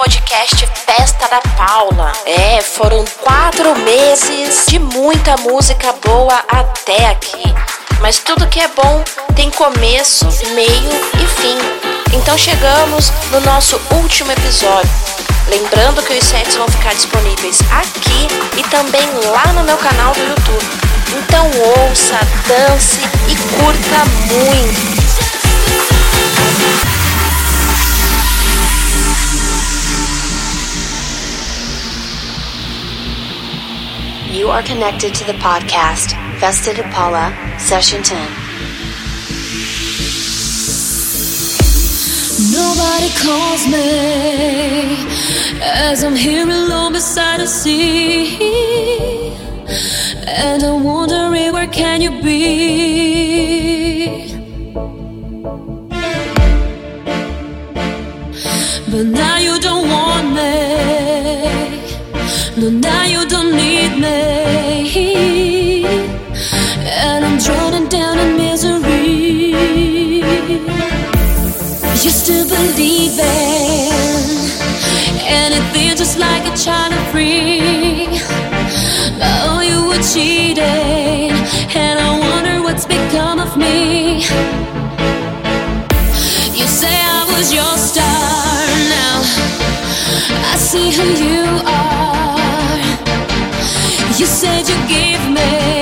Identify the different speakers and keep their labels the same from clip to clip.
Speaker 1: podcast Festa da Paula. É, foram quatro meses de muita música boa até aqui. Mas tudo que é bom tem começo, meio e fim. Então chegamos no nosso último episódio. Lembrando que os sets vão ficar disponíveis aqui e também lá no meu canal do YouTube. Então ouça, dance e curta muito. You are connected to the podcast Festa da Paula, Session 10.
Speaker 2: Nobody calls me as I'm here alone beside the sea, and I'm wondering where can you be? But now you don't want me. No, now you don't need me. And I'm drowning down in misery. To believe in anything just like a child of free. Oh, you were cheating, and I wonder what's become of me. You say I was your star now. I see who you. You said you gave me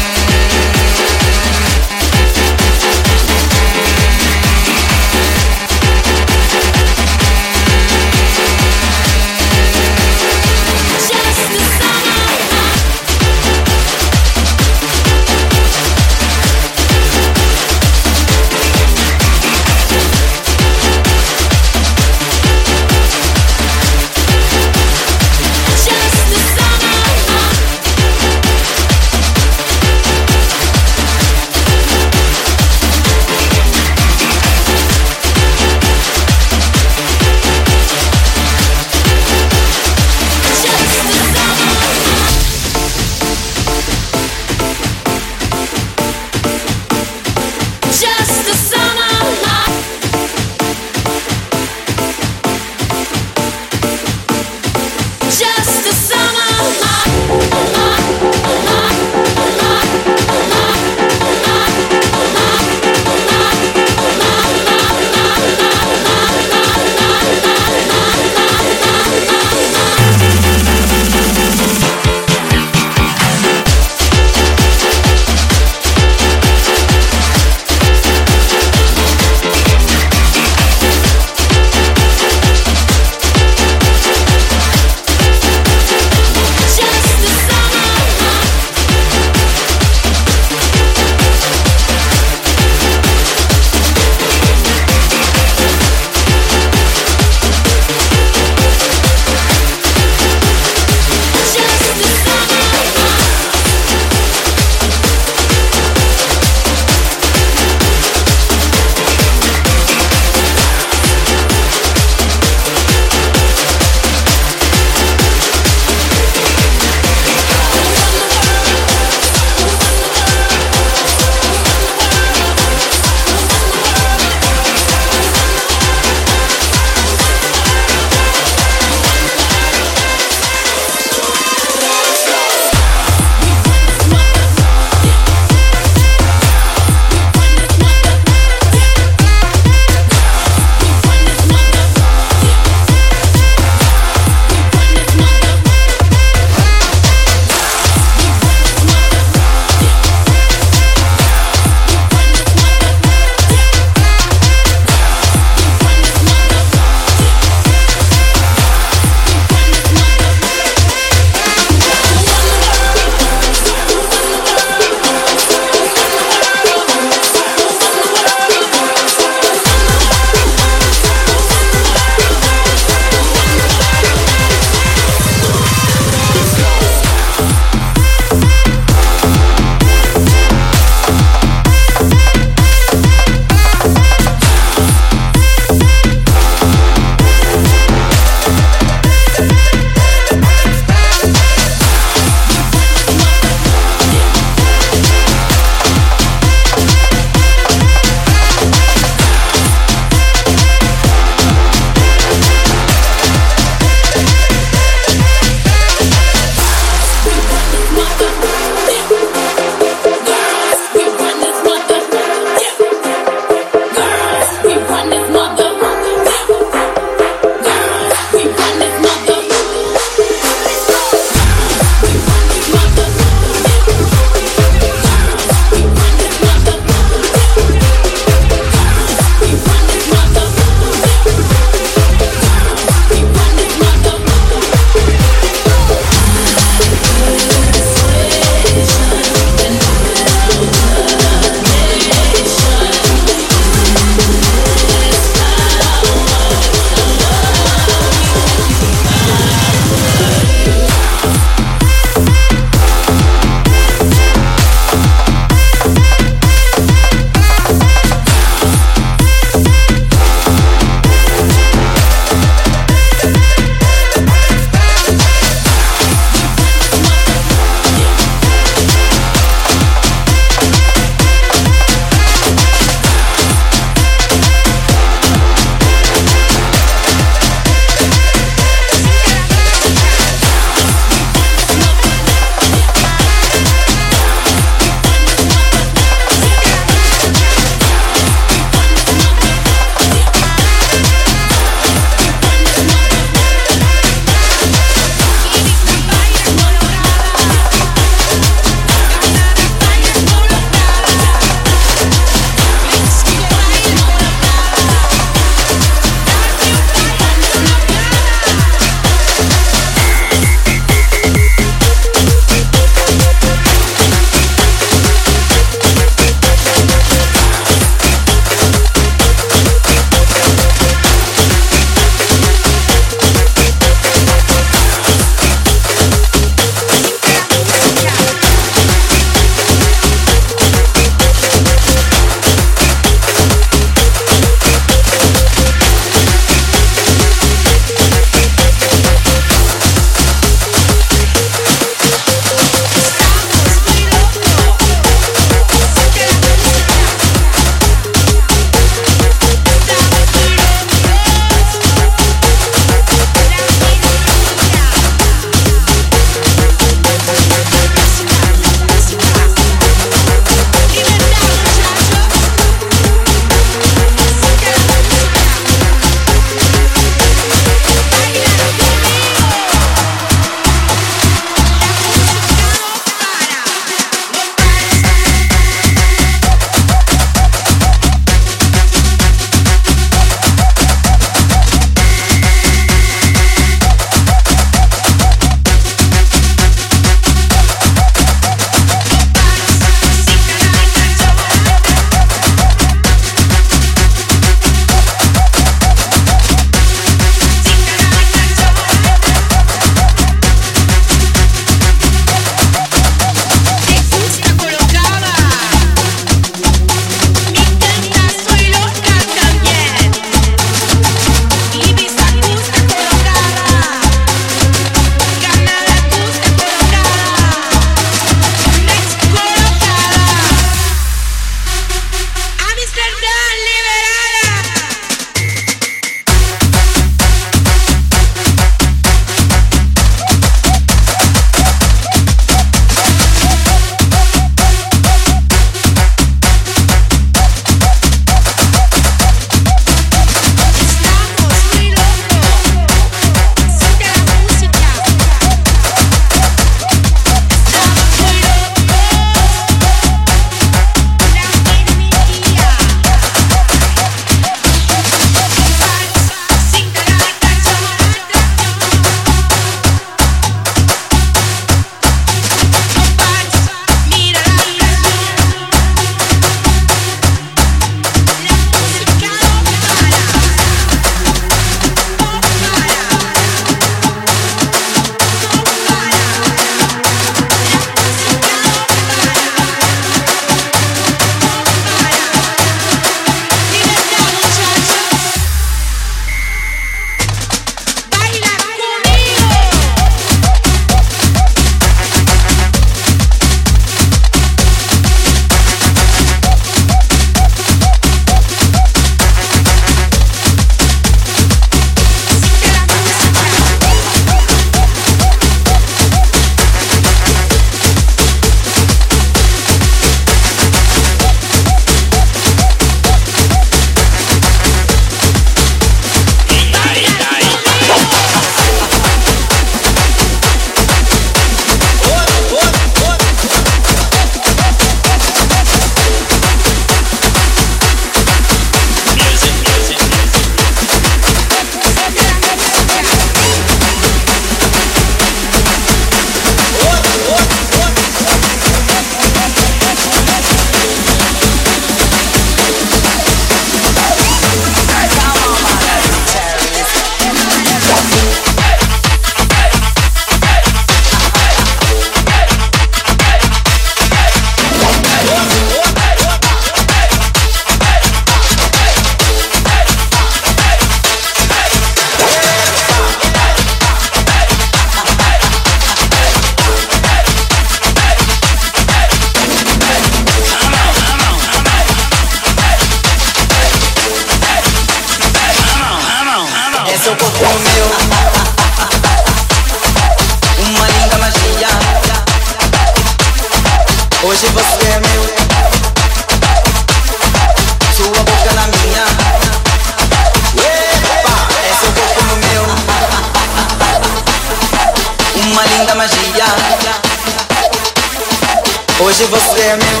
Speaker 3: Hoje você é meu.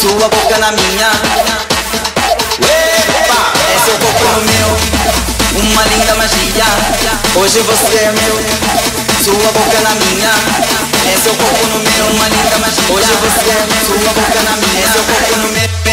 Speaker 3: Sua boca na minha. Epa, é seu corpo no meu. Uma linda magia. Hoje você é meu. Sua boca na minha. É seu corpo no meu. Uma linda magia. Hoje você é meu. Sua boca na minha. É seu corpo no meu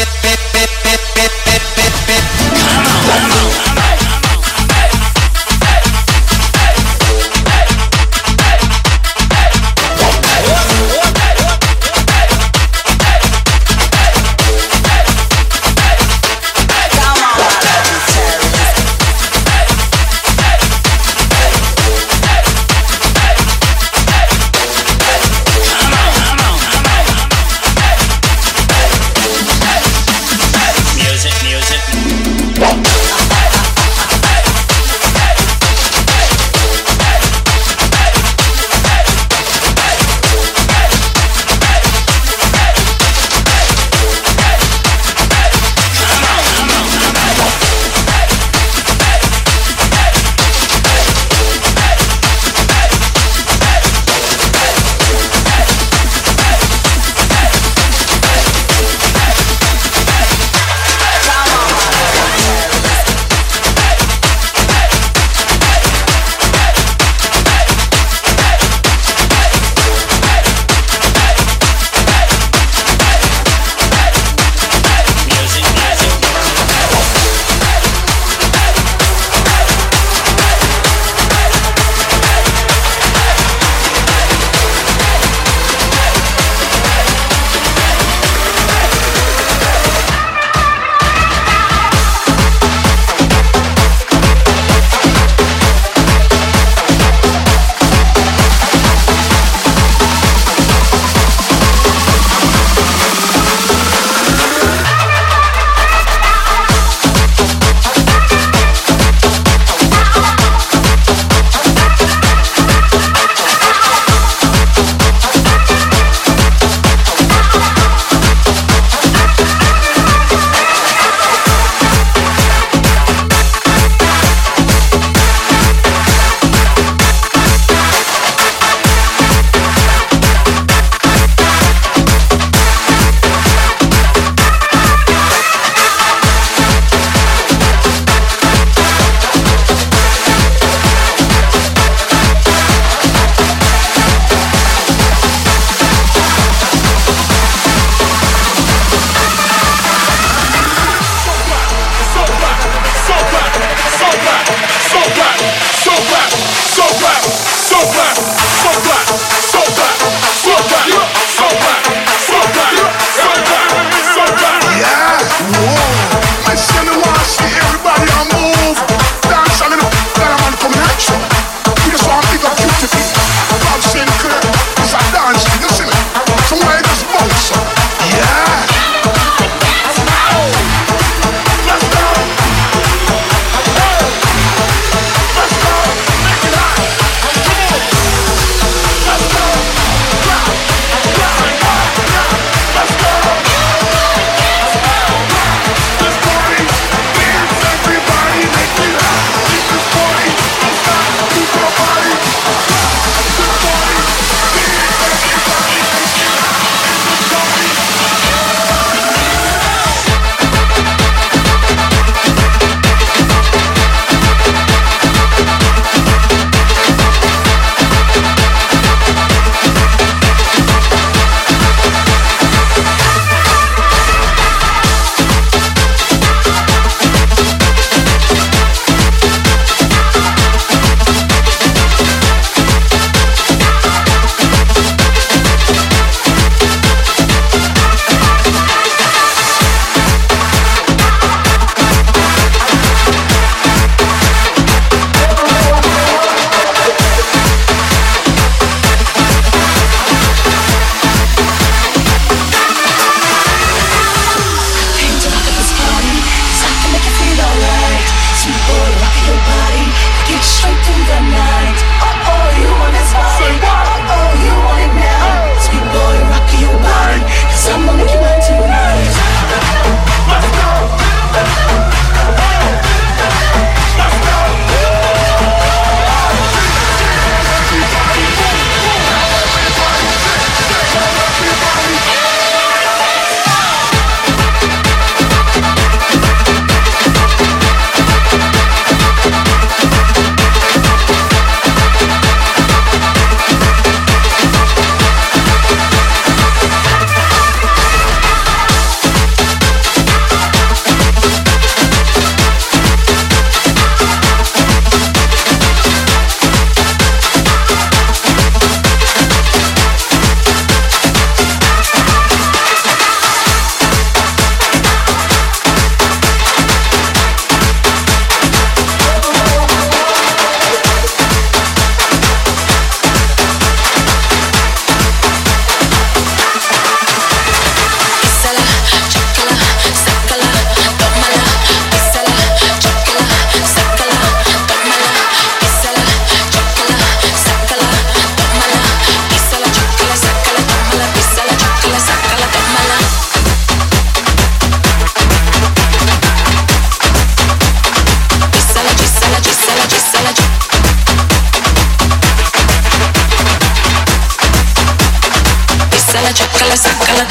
Speaker 4: saca
Speaker 5: la.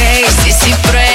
Speaker 5: Hey, sí, sí,
Speaker 4: prueba.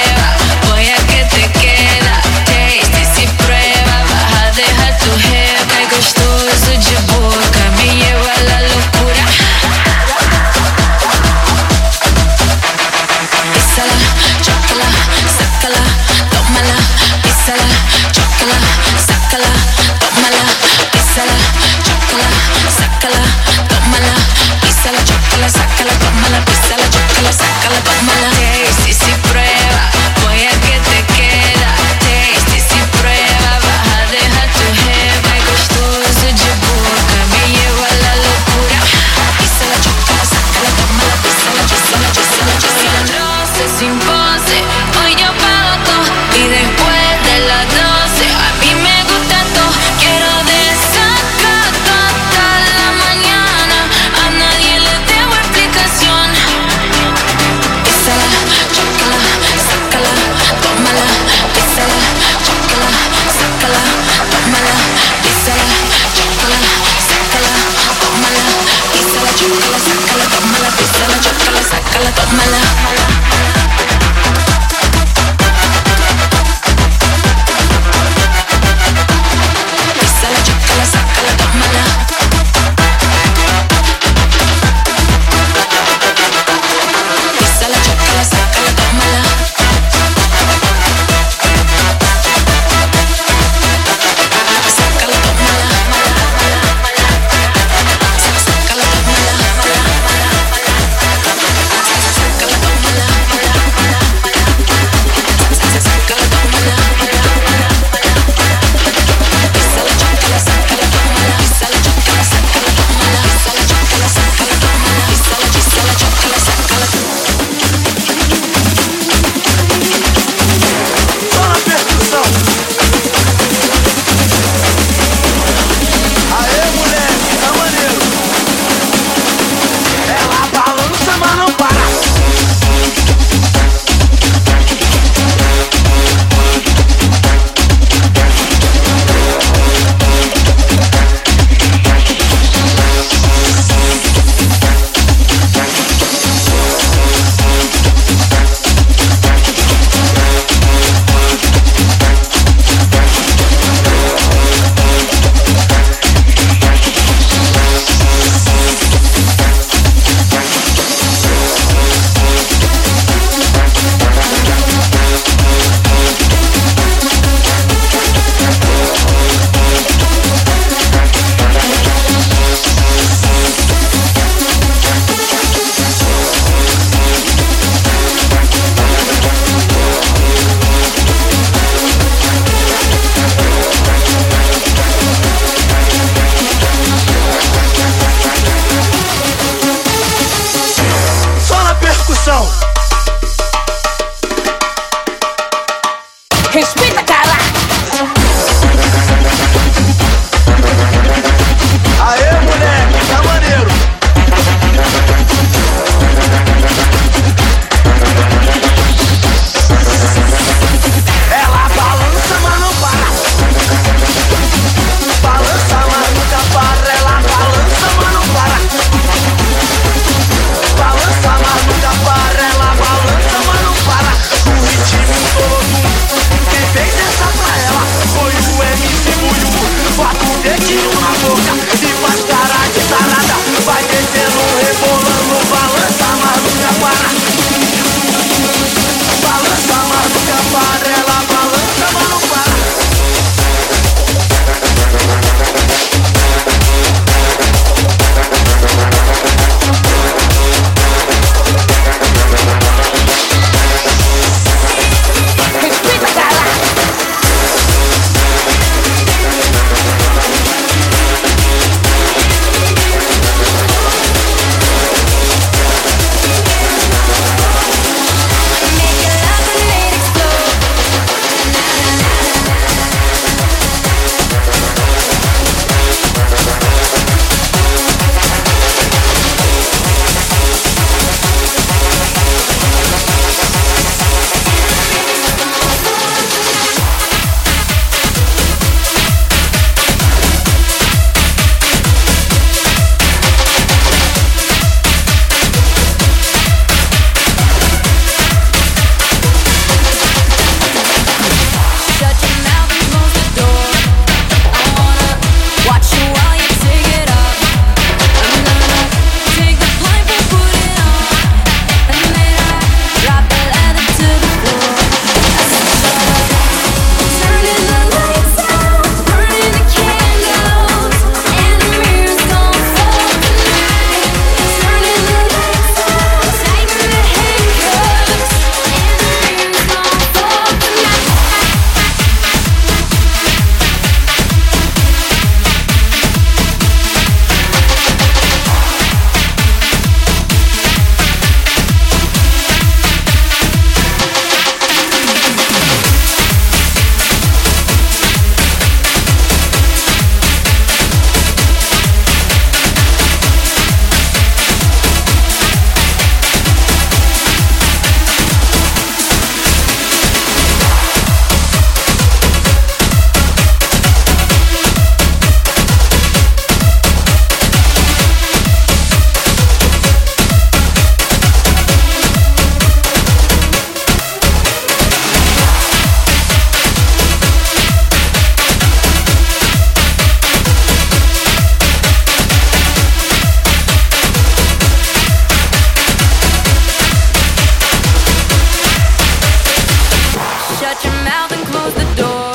Speaker 4: and close the door.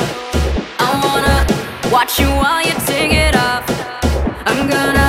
Speaker 5: I wanna watch you while you take it off. I'm gonna.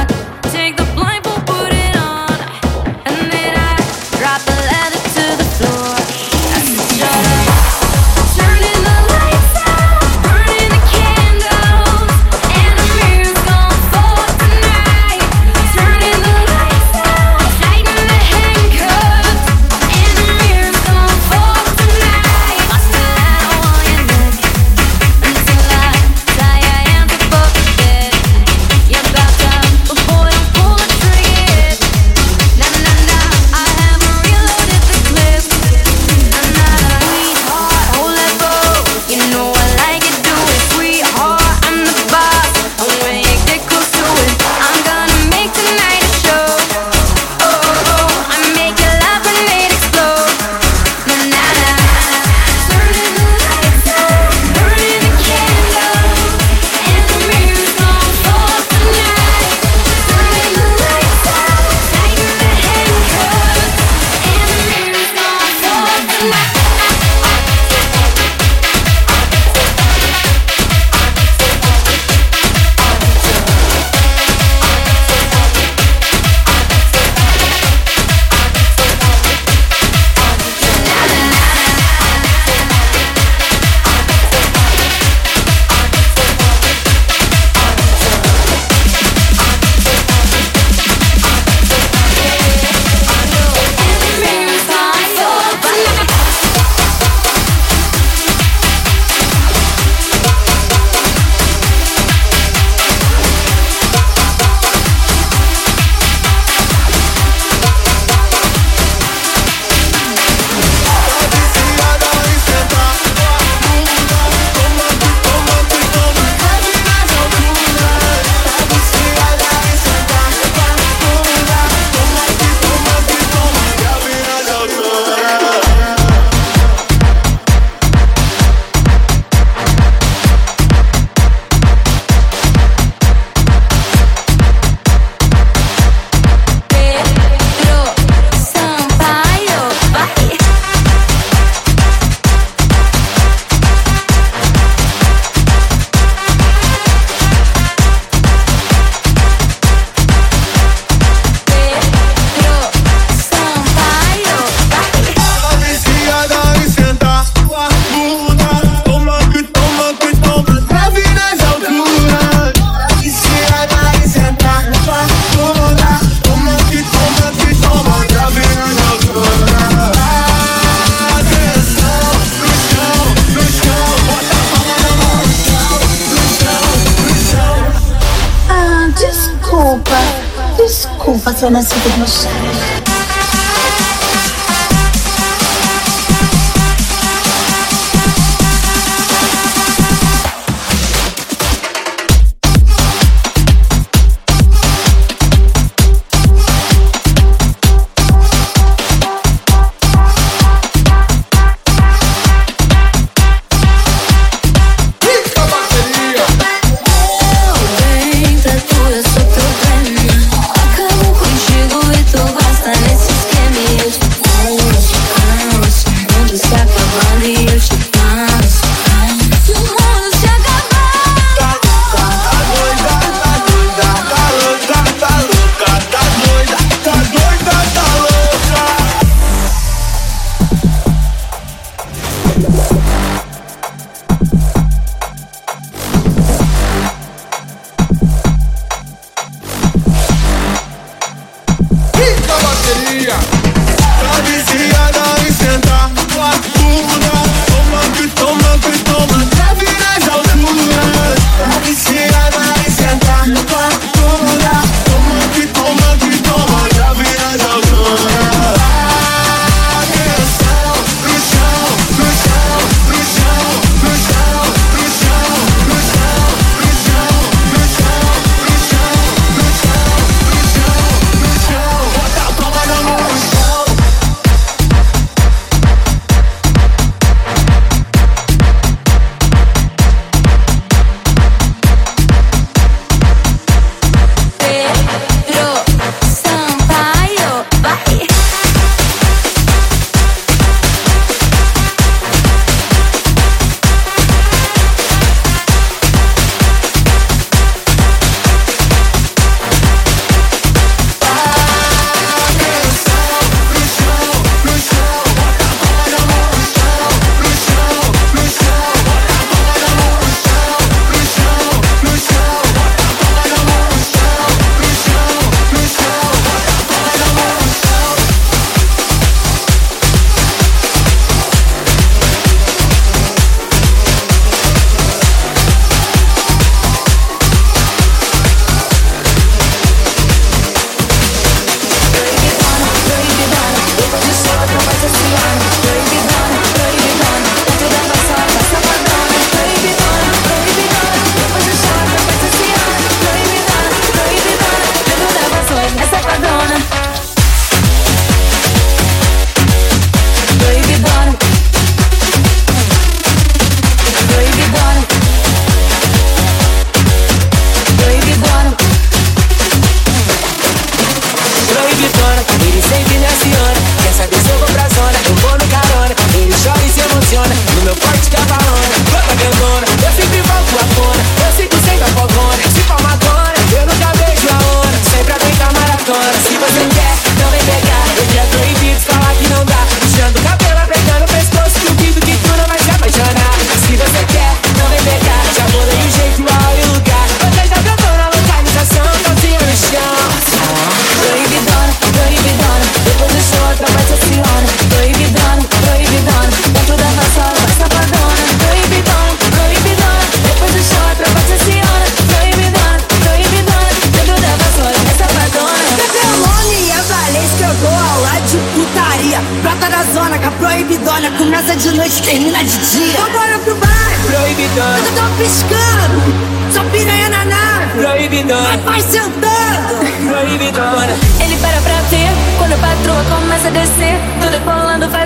Speaker 5: Noite, termina de dia.
Speaker 6: Vambora pro bar,
Speaker 7: Proibidão,
Speaker 6: eu tô piscando. Só piranha na nave,
Speaker 7: proibidão,
Speaker 6: mas vai sentando.
Speaker 7: proibidão.
Speaker 4: Ele para pra ver quando a patroa começa a descer.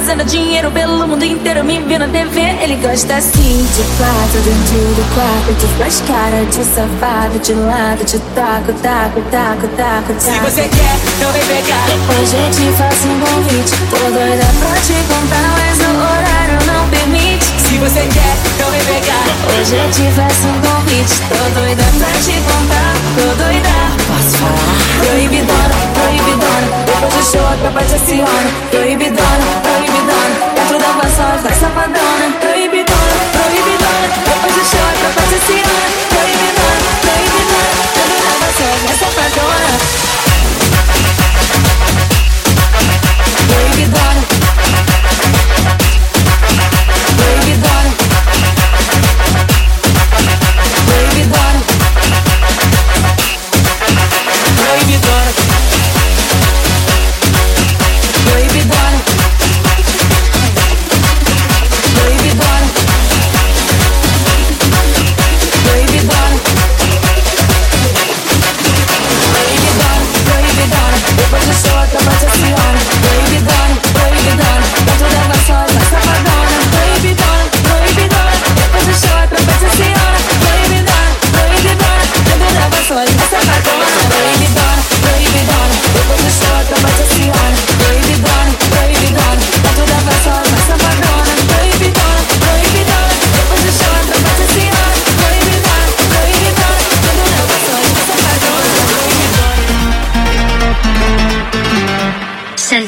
Speaker 4: Fazendo dinheiro pelo mundo inteiro. Me vê na TV. Ele gosta assim de quatro dentro do quarto. De faz cara de safado. De lado, de taco, taco, taco, taco,
Speaker 7: Se
Speaker 4: taco.
Speaker 7: você quer, então vem pegar.
Speaker 4: Hoje eu te faço um convite. Tô doida pra te contar, mas o horário não permite.
Speaker 7: Se você quer, então vem pegar.
Speaker 4: Hoje eu te faço um convite. Tô doida pra te contar. Tô doida. Posso falar? Proibidona, proibidona. Depois do show a tropa te aciona. Proibidona, proibidona. Dentro da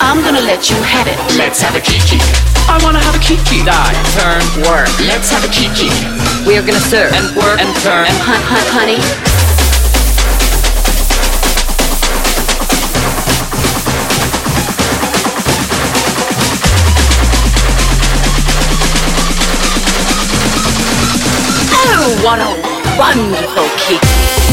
Speaker 8: I'm gonna let you have it. Let's have a kiki.
Speaker 9: I wanna have a kiki. Die, turn, work.
Speaker 8: Let's have a kiki.
Speaker 10: We are gonna serve
Speaker 9: and work and turn and
Speaker 10: hunt, hunt, honey.
Speaker 8: Oh, what a wonderful kiki.